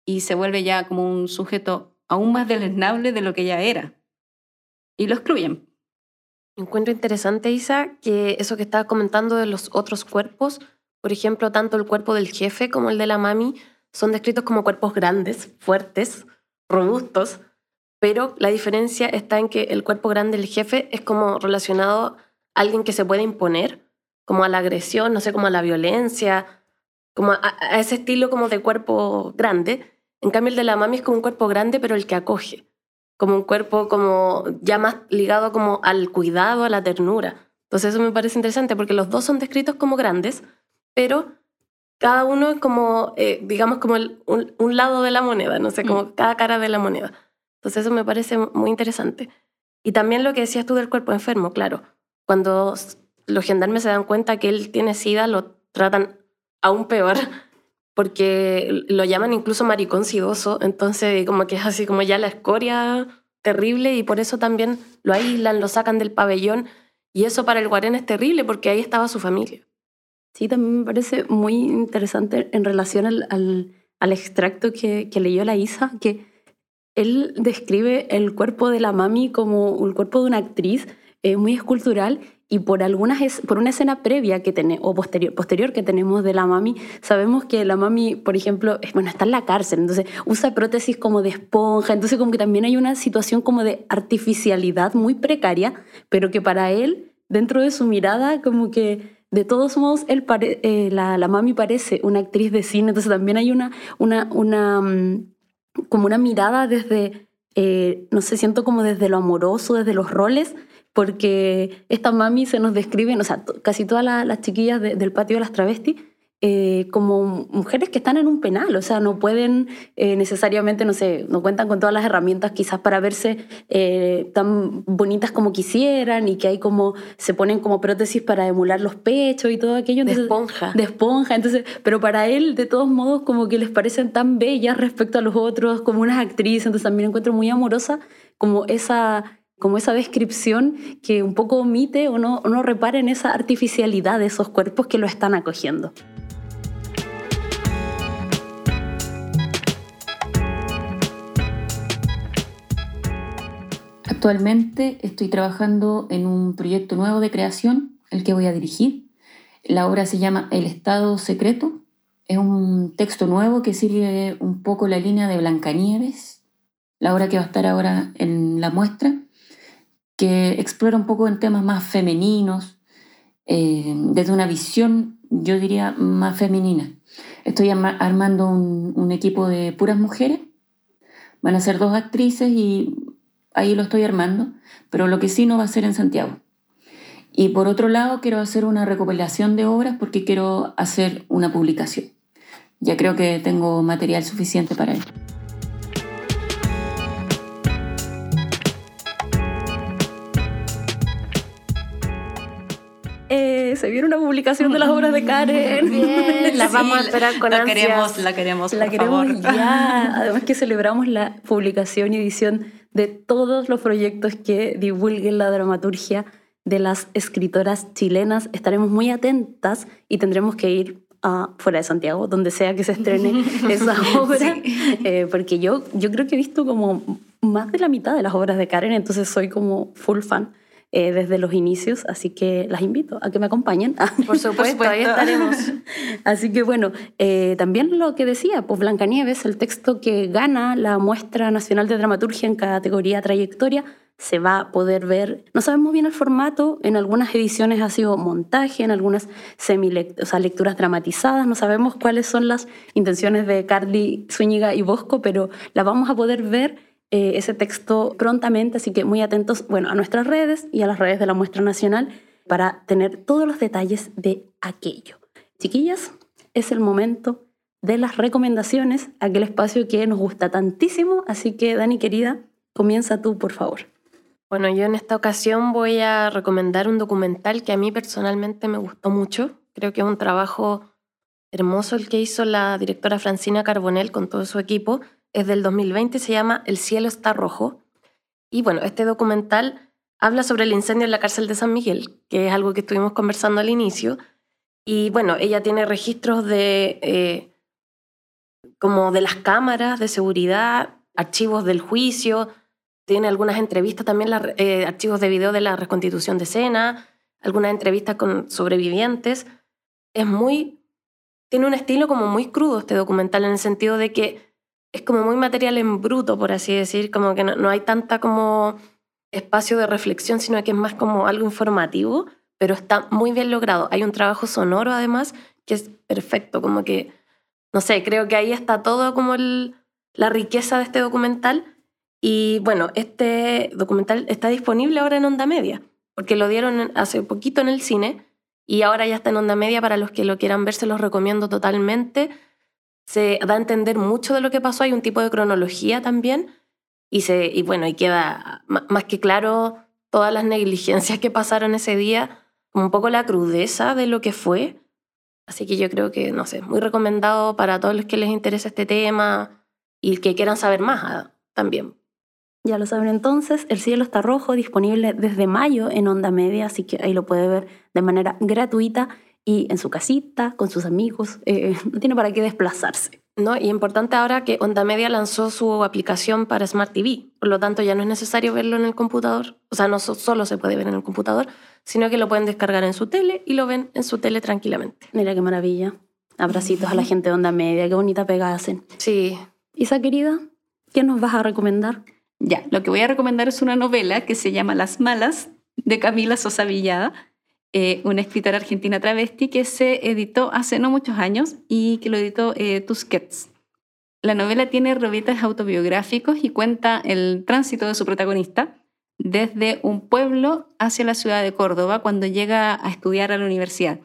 y se vuelve ya como un sujeto aún más deleznable de lo que ya era. Y lo excluyen. Encuentro interesante, Isa, que eso que estaba comentando de los otros cuerpos, por ejemplo, tanto el cuerpo del jefe como el de la mami, son descritos como cuerpos grandes, fuertes, robustos, pero la diferencia está en que el cuerpo grande del jefe es como relacionado a alguien que se puede imponer, como a la agresión, no sé, como a la violencia, como a, a ese estilo como de cuerpo grande, en cambio, el de la mami es como un cuerpo grande, pero el que acoge. Como un cuerpo como ya más ligado como al cuidado, a la ternura. Entonces eso me parece interesante porque los dos son descritos como grandes, pero cada uno es como, eh, digamos, como un, lado de la moneda, no sé, como mm. cada cara de la moneda. Entonces eso me parece muy interesante. Y también lo que decías tú del cuerpo enfermo, claro. Cuando los gendarmes se dan cuenta que él tiene sida, lo tratan aún peor [laughs] porque lo llaman incluso maricón sidoso, entonces como que es así como ya la escoria terrible y por eso también lo aíslan, lo sacan del pabellón y eso para el Guarén es terrible porque ahí estaba su familia. Sí, también me parece muy interesante en relación al, al, extracto que, que, leyó la Isa, que él describe el cuerpo de la mami como el cuerpo de una actriz eh, muy escultural y por algunas por una escena previa que tenemos o posterior, posterior que tenemos de la mami sabemos que la mami por ejemplo bueno está en la cárcel entonces usa prótesis como de esponja entonces como que también hay una situación como de artificialidad muy precaria pero que para él dentro de su mirada como que de todos modos eh, la, la, mami parece una actriz de cine entonces también hay una una una mm, como una mirada desde eh, no sé siento como desde lo amoroso desde los roles porque esta mami se nos describen, o sea, casi todas las chiquillas del patio de las travestis, eh, como mujeres que están en un penal, o sea, no pueden eh, necesariamente, no sé, no cuentan con todas las herramientas quizás para verse eh, tan bonitas como quisieran y que hay como, se ponen como prótesis para emular los pechos y todo aquello. de esponja. De esponja, entonces, pero para él, de todos modos, como que les parecen tan bellas respecto a los otros, como unas actrices, entonces también encuentro muy amorosa como esa como esa descripción que un poco omite o no, o no repara en esa artificialidad de esos cuerpos que lo están acogiendo. Actualmente estoy trabajando en un proyecto nuevo de creación, el que voy a dirigir. La obra se llama El Estado Secreto. Es un texto nuevo que sigue un poco la línea de Blancanieves, la obra que va a estar ahora en la muestra, que explora un poco en temas más femeninos, eh, desde una visión, yo diría, más femenina. Estoy armando un, un equipo de puras mujeres. Van a ser dos actrices y ahí lo estoy armando, pero lo que sí no va a ser en Santiago. Y por otro lado, quiero hacer una recopilación de obras porque quiero hacer una publicación. Ya creo que tengo material suficiente para ello. Eh, se viene una publicación de las obras de Karen. Bien, [laughs] la vamos a esperar con la queremos, la queremos, la por queremos favor. ya. [laughs] Además que celebramos la publicación y edición de todos los proyectos que divulguen la dramaturgia de las escritoras chilenas. Estaremos muy atentas y tendremos que ir a fuera de Santiago, donde sea que se estrene [laughs] esa obra, eh, porque yo, yo creo que he visto como más de la mitad de las obras de Karen, entonces soy como full fan. Eh, desde los inicios, así que las invito a que me acompañen. Por [laughs] supuesto, ahí estaremos. [laughs] así que bueno, eh, también lo que decía, pues Blancanieves, el texto que gana la muestra nacional de dramaturgia en categoría trayectoria, se va a poder ver, no sabemos bien el formato, en algunas ediciones ha sido montaje, en algunas semi o sea, lecturas dramatizadas, no sabemos cuáles son las intenciones de Carly Zúñiga y Bosco, pero la vamos a poder ver eh, ese texto prontamente, así que muy atentos bueno, a nuestras redes y a las redes de la muestra nacional para tener todos los detalles de aquello. Chiquillas, es el momento de las recomendaciones, aquel espacio que nos gusta tantísimo, así que Dani querida, comienza tú, por favor. Bueno, yo en esta ocasión voy a recomendar un documental que a mí personalmente me gustó mucho. Creo que es un trabajo hermoso el que hizo la directora Francina Carbonell con todo su equipo es del 2020, se llama El cielo está rojo. Y bueno, este documental habla sobre el incendio en la cárcel de San Miguel, que es algo que estuvimos conversando al inicio. Y bueno, ella tiene registros de eh, como de las cámaras de seguridad, archivos del juicio, tiene algunas entrevistas también, eh, archivos de video de la reconstitución de escena, algunas entrevistas con sobrevivientes. Es muy, tiene un estilo como muy crudo este documental en el sentido de que es como muy material en bruto, por así decir, como que no, hay tanta como espacio de reflexión, sino que es más como algo informativo, pero está muy bien logrado. Hay un trabajo sonoro además que es perfecto, como que, no sé, creo que ahí está todo como la riqueza de este documental. Y bueno, este documental está disponible ahora en Onda Media, porque lo dieron hace poquito en el cine y ahora ya está en Onda Media para los que lo quieran ver, se los recomiendo totalmente se da a entender mucho de lo que pasó, hay un tipo de cronología también, y, se, y bueno, y queda más que claro todas las negligencias que pasaron ese día, un poco la crudeza de lo que fue. Así que yo creo que, no sé, muy recomendado para todos los que les interesa este tema y que quieran saber más ah, también. Ya lo saben entonces, El cielo está rojo, disponible desde mayo en Onda Media, así que ahí lo puede ver de manera gratuita y en su casita, con sus amigos, eh, no tiene para qué desplazarse. No, y importante ahora que Onda Media lanzó su aplicación para Smart TV, por lo tanto ya no es necesario verlo en el computador, o sea, no solo se puede ver en el computador, sino que lo pueden descargar en su tele y lo ven en su tele tranquilamente. Mira qué maravilla. Abracitos a la gente de Onda Media, qué bonita pega hacen. Sí. Isa querida, ¿qué nos vas a recomendar? Ya, lo que voy a recomendar es una novela que se llama Las Malas, de Camila Sosa Villada. Eh, una escritora argentina travesti que se editó hace no muchos años y que lo editó eh, Tusquets. La novela tiene robitas autobiográficos y cuenta el tránsito de su protagonista, desde un pueblo hacia la ciudad de Córdoba cuando llega a estudiar a la universidad.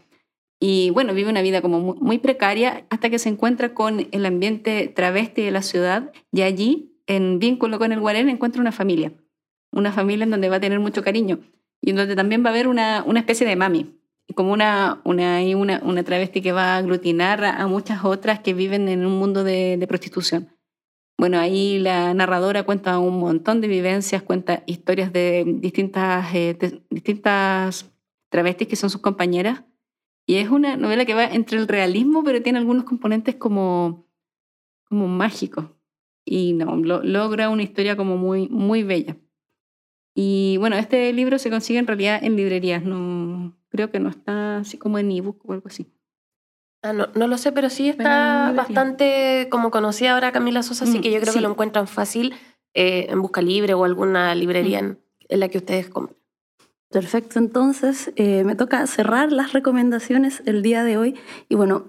Y bueno, vive una vida como muy, precaria hasta que se encuentra con el ambiente travesti de la ciudad y allí, en vínculo con el Guarén, encuentra una familia. Una familia en donde va a tener mucho cariño y en donde también va a haber una, una especie de mami, como una, una, una, una travesti que va a aglutinar a muchas otras que viven en un mundo de, de prostitución. Bueno, ahí la narradora cuenta un montón de vivencias, cuenta historias de distintas, eh, distintas travestis que son sus compañeras y es una novela que va entre el realismo, pero tiene algunos componentes como, como mágicos. Y no, logra una historia como muy, muy bella. Y bueno, este libro se consigue en realidad en librerías, no, creo que no está así como en ebook o algo así. Ah, no, no lo sé, pero sí está bastante como conocida ahora Camila Sosa, así mm, que yo creo que lo encuentran fácil eh, en Busca Libre o alguna librería mm. en, en la que ustedes compren. Perfecto, entonces eh, me toca cerrar las recomendaciones el día de hoy y bueno,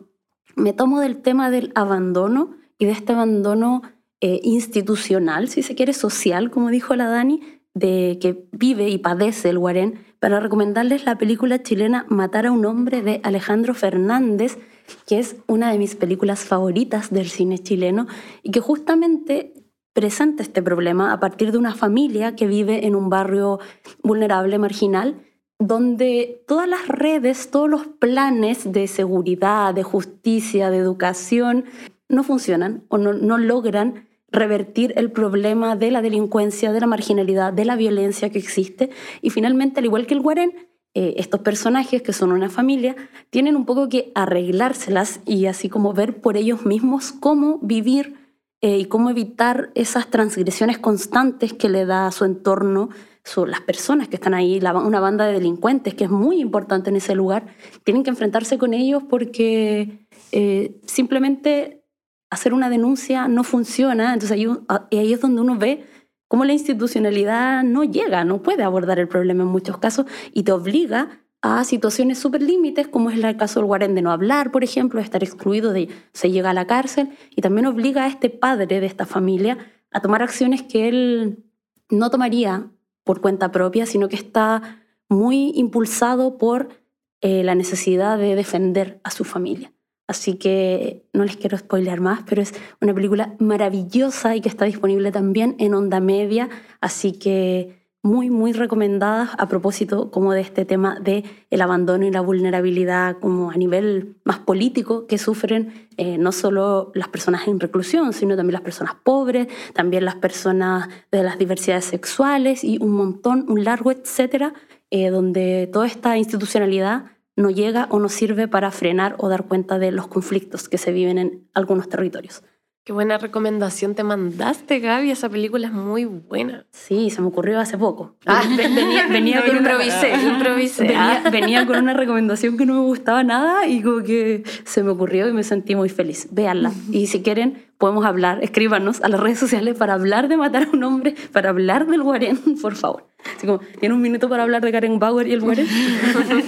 me tomo del tema del abandono y de este abandono eh, institucional, si se quiere, social, como dijo la Dani, de que vive y padece el Guarén, para recomendarles la película chilena Matar a un hombre de Alejandro Fernández, que es una de mis películas favoritas del cine chileno y que justamente presenta este problema a partir de una familia que vive en un barrio vulnerable, marginal, donde todas las redes, todos los planes de seguridad, de justicia, de educación, no funcionan o no, logran revertir el problema de la delincuencia, de la marginalidad, de la violencia que existe. Y finalmente, al igual que el Guarén, eh, estos personajes que son una familia tienen un poco que arreglárselas y así como ver por ellos mismos cómo vivir eh, y cómo evitar esas transgresiones constantes que le da a su entorno, las personas que están ahí, una banda de delincuentes que es muy importante en ese lugar, tienen que enfrentarse con ellos porque eh, simplemente hacer una denuncia no funciona, entonces ahí, ahí es donde uno ve cómo la institucionalidad no llega, no puede abordar el problema en muchos casos y te obliga a situaciones súper límites, como es el caso del Guarén de no hablar, por ejemplo, de estar excluido, de se llega a la cárcel, y también obliga a este padre de esta familia a tomar acciones que él no tomaría por cuenta propia, sino que está muy impulsado por eh, la necesidad de defender a su familia. Así que no les quiero spoilear más, pero es una película maravillosa y que está disponible también en Onda Media, así que muy, muy recomendadas a propósito como de este tema de el abandono y la vulnerabilidad como a nivel más político que sufren eh, no solo las personas en reclusión, sino también las personas pobres, también las personas de las diversidades sexuales y un montón, un largo etcétera, eh, donde toda esta institucionalidad no llega o no sirve para frenar o dar cuenta de los conflictos que se viven en algunos territorios. Qué buena recomendación te mandaste, Gaby. Esa película es muy buena. Sí, se me ocurrió hace poco. Ah, [laughs] venía, con improvisé, una, improvisé. Venía, con una recomendación que no me gustaba nada y como que se me ocurrió y me sentí muy feliz. Véanla. Y si quieren, podemos hablar, escríbanos a las redes sociales para hablar de matar a un hombre, para hablar del Guarén, [laughs] por favor. Así como, ¿tiene un minuto para hablar de Karen Bauer y el Guarén?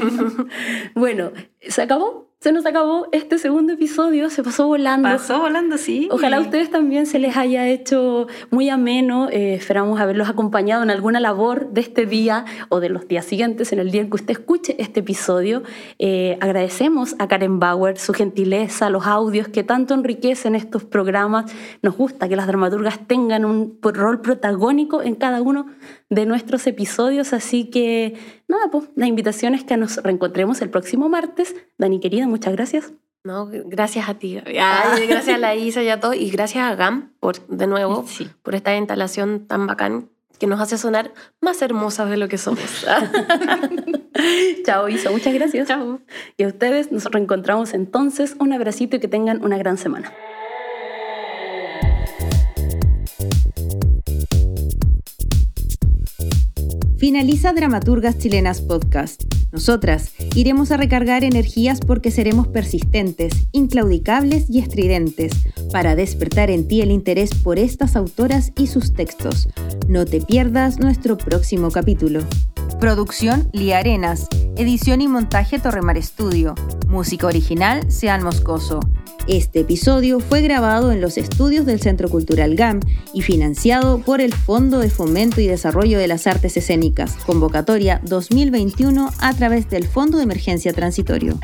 [laughs] bueno, ¿se acabó? Se nos acabó este segundo episodio, se pasó volando. Pasó volando, sí. Ojalá a ustedes también se les haya hecho muy ameno. Eh, esperamos haberlos acompañado en alguna labor de este día o de los días siguientes, en el día en que usted escuche este episodio. Eh, agradecemos a Karen Bauer su gentileza, los audios que tanto enriquecen estos programas. Nos gusta que las dramaturgas tengan un rol protagónico en cada uno de nuestros episodios, así que nada, pues la invitación es que nos reencontremos el próximo martes. Dani querida, muchas gracias. No, gracias a ti. gracias a la Isa y a todos. Y gracias a GAM, por, de nuevo, por esta instalación tan bacán que nos hace sonar más hermosas de lo que somos. [laughs] Chao, Isa. Muchas gracias. Chao. Y a ustedes nos reencontramos entonces. Un abracito y que tengan una gran semana. Finaliza Dramaturgas Chilenas Podcast. Nosotras iremos a recargar energías porque seremos persistentes, inclaudicables y estridentes para despertar en ti el interés por estas autoras y sus textos. No te pierdas nuestro próximo capítulo. Producción Lía Arenas. Edición y montaje Torremar Estudio. Música original Sean Moscoso. Este episodio fue grabado en los estudios del Centro Cultural GAM y financiado por el Fondo de Fomento y Desarrollo de las Artes Escénicas, convocatoria 2021 a través del Fondo de Emergencia Transitorio.